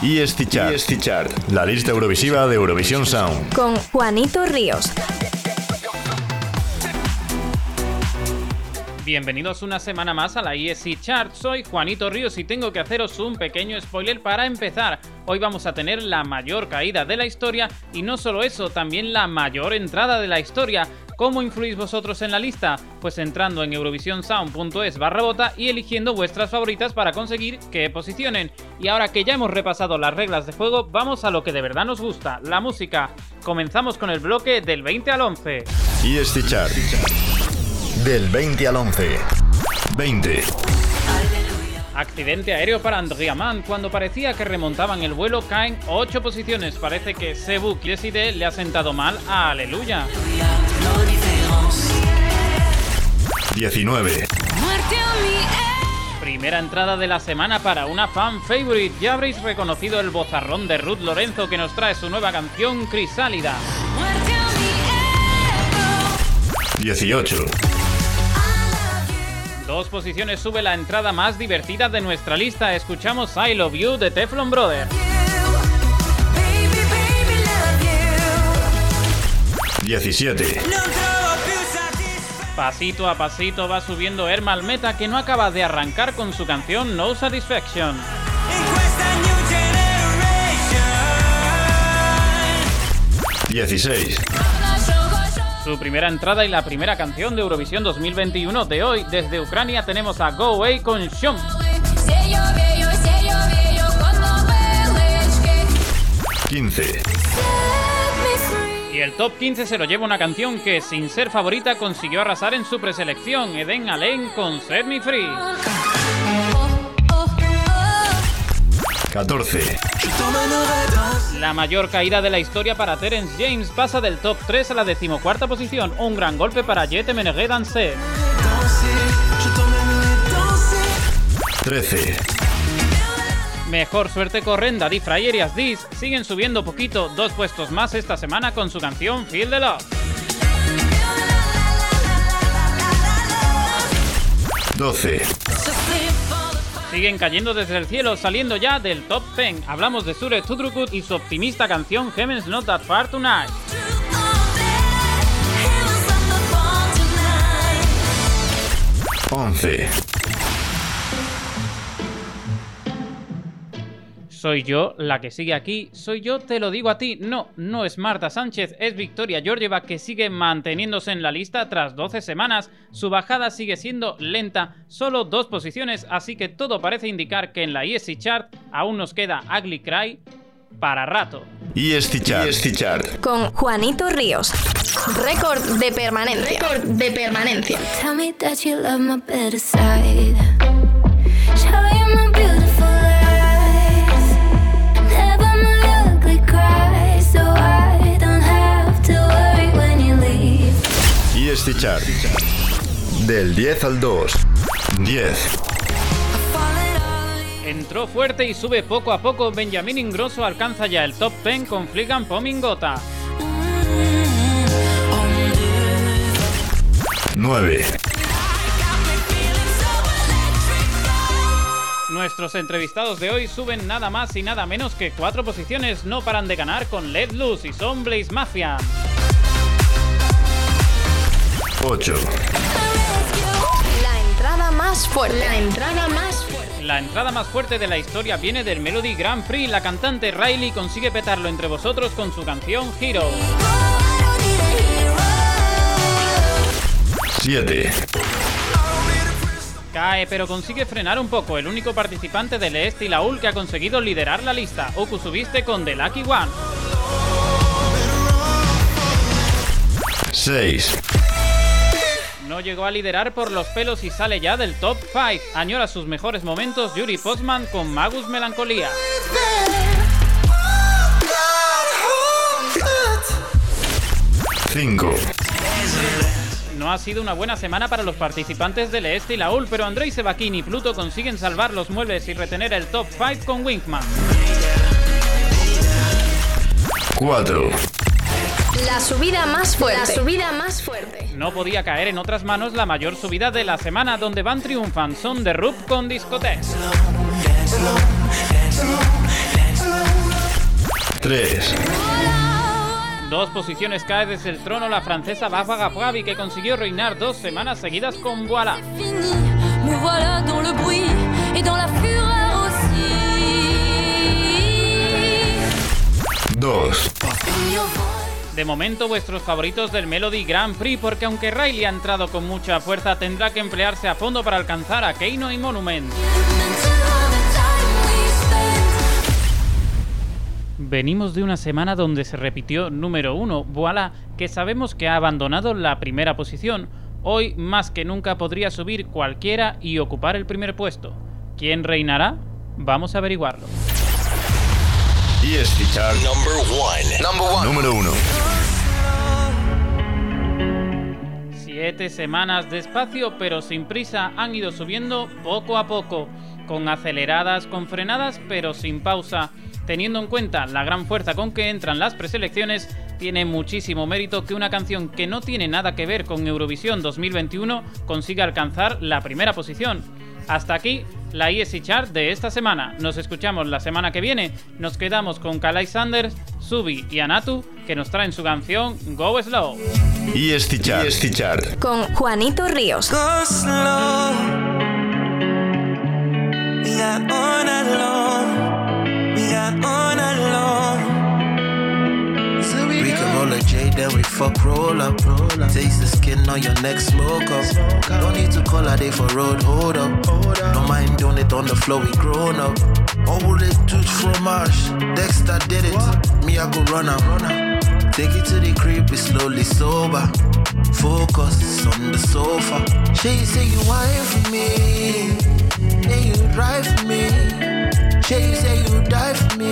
Chart. ESC Chart. La lista eurovisiva de Eurovisión Sound. Con Juanito Ríos. Bienvenidos una semana más a la ESC Chart. Soy Juanito Ríos y tengo que haceros un pequeño spoiler para empezar. Hoy vamos a tener la mayor caída de la historia y no solo eso, también la mayor entrada de la historia. ¿Cómo influís vosotros en la lista? Pues entrando en eurovisionsound.es barra bota y eligiendo vuestras favoritas para conseguir que posicionen. Y ahora que ya hemos repasado las reglas de juego, vamos a lo que de verdad nos gusta, la música. Comenzamos con el bloque del 20 al 11. ESC Chart. Del 20 al 11. 20. Accidente aéreo para Andrea Mann. Cuando parecía que remontaban el vuelo, caen 8 posiciones. Parece que Sebu Kieside le ha sentado mal a Aleluya. 19. Primera entrada de la semana para una fan favorite. Ya habréis reconocido el bozarrón de Ruth Lorenzo que nos trae su nueva canción Crisálida. 18. Dos posiciones sube la entrada más divertida de nuestra lista. Escuchamos I Love You de Teflon Brother. 17. Pasito a pasito va subiendo Ermal Meta que no acaba de arrancar con su canción No Satisfaction. 16. Su primera entrada y la primera canción de Eurovisión 2021 de hoy. Desde Ucrania tenemos a Go Away con Shum. 15. Y el top 15 se lo lleva una canción que, sin ser favorita, consiguió arrasar en su preselección. Eden Allen con Set Me Free. 14. La mayor caída de la historia para Terence James pasa del top 3 a la decimocuarta posición. Un gran golpe para Jet Meneghe Danse. 13. Mejor suerte corren Daddy Fryer y Asdis. Siguen subiendo poquito, dos puestos más esta semana con su canción Feel the Love. 12. Siguen cayendo desde el cielo, saliendo ya del top 10. Hablamos de Sure Tudrukut y su optimista canción Heaven's Not That Far Tonight. 11. Soy yo la que sigue aquí, soy yo, te lo digo a ti. No, no es Marta Sánchez, es Victoria Georgieva que sigue manteniéndose en la lista tras 12 semanas. Su bajada sigue siendo lenta, solo dos posiciones, así que todo parece indicar que en la ESC Chart aún nos queda Ugly Cry para rato. ESC Chart. ESC Chart. Con Juanito Ríos. Récord de permanencia. Récord de permanencia. Tell me that you love my Chart. Del 10 al 2. 10. Entró fuerte y sube poco a poco. Benjamín Ingrosso alcanza ya el top 10 con Fligan Pomingota. 9. Nuestros entrevistados de hoy suben nada más y nada menos que cuatro posiciones. No paran de ganar con Let Loose y son Blaze Mafia. 8. La entrada más fuerte. La entrada más fuerte. La entrada más fuerte de la historia viene del Melody Grand Prix. La cantante Riley consigue petarlo entre vosotros con su canción Hero. 7. Cae, pero consigue frenar un poco. El único participante del Est y la UL que ha conseguido liderar la lista. Oku subiste con The Lucky One. 6. No llegó a liderar por los pelos y sale ya del top 5. Añora sus mejores momentos Yuri Postman con Magus Melancolía. 5. No ha sido una buena semana para los participantes del Este y la UL, pero Andrei Sebakini y Pluto consiguen salvar los muebles y retener el top 5 con Winkman. 4. La subida más fuerte. La subida más fuerte. No podía caer en otras manos la mayor subida de la semana, donde van triunfan Son de Rup con Discotex. 3. Dos posiciones cae desde el trono la francesa Barbara Pravi que consiguió reinar dos semanas seguidas con voilà dans De momento vuestros favoritos del Melody Grand Prix porque aunque Riley ha entrado con mucha fuerza tendrá que emplearse a fondo para alcanzar a Keino y Monument. Venimos de una semana donde se repitió número uno, Voila, que sabemos que ha abandonado la primera posición. Hoy más que nunca podría subir cualquiera y ocupar el primer puesto. ¿Quién reinará? Vamos a averiguarlo. ESC Chart Number one. Number one. número 1. Siete semanas despacio pero sin prisa han ido subiendo poco a poco, con aceleradas, con frenadas pero sin pausa. Teniendo en cuenta la gran fuerza con que entran las preselecciones, tiene muchísimo mérito que una canción que no tiene nada que ver con Eurovisión 2021 consiga alcanzar la primera posición. Hasta aquí la ESC Chart de esta semana. Nos escuchamos la semana que viene. Nos quedamos con Kalai Sanders, Subi y Anatu que nos traen su canción Go Slow. ESC Chart. ESC Chart. Con Juanito Ríos. Go slow. On fuck roll up. Taste the skin on your neck, smoke up. Don't need to call a day for road, hold up. Don't mind doing it on the floor, we grown up. All they do fromage, Dexter did it. Me, I go run up. Take it to the crib, we slowly sober. Focus on the sofa. She say you wine for me, then you drive for me. She say you die for me.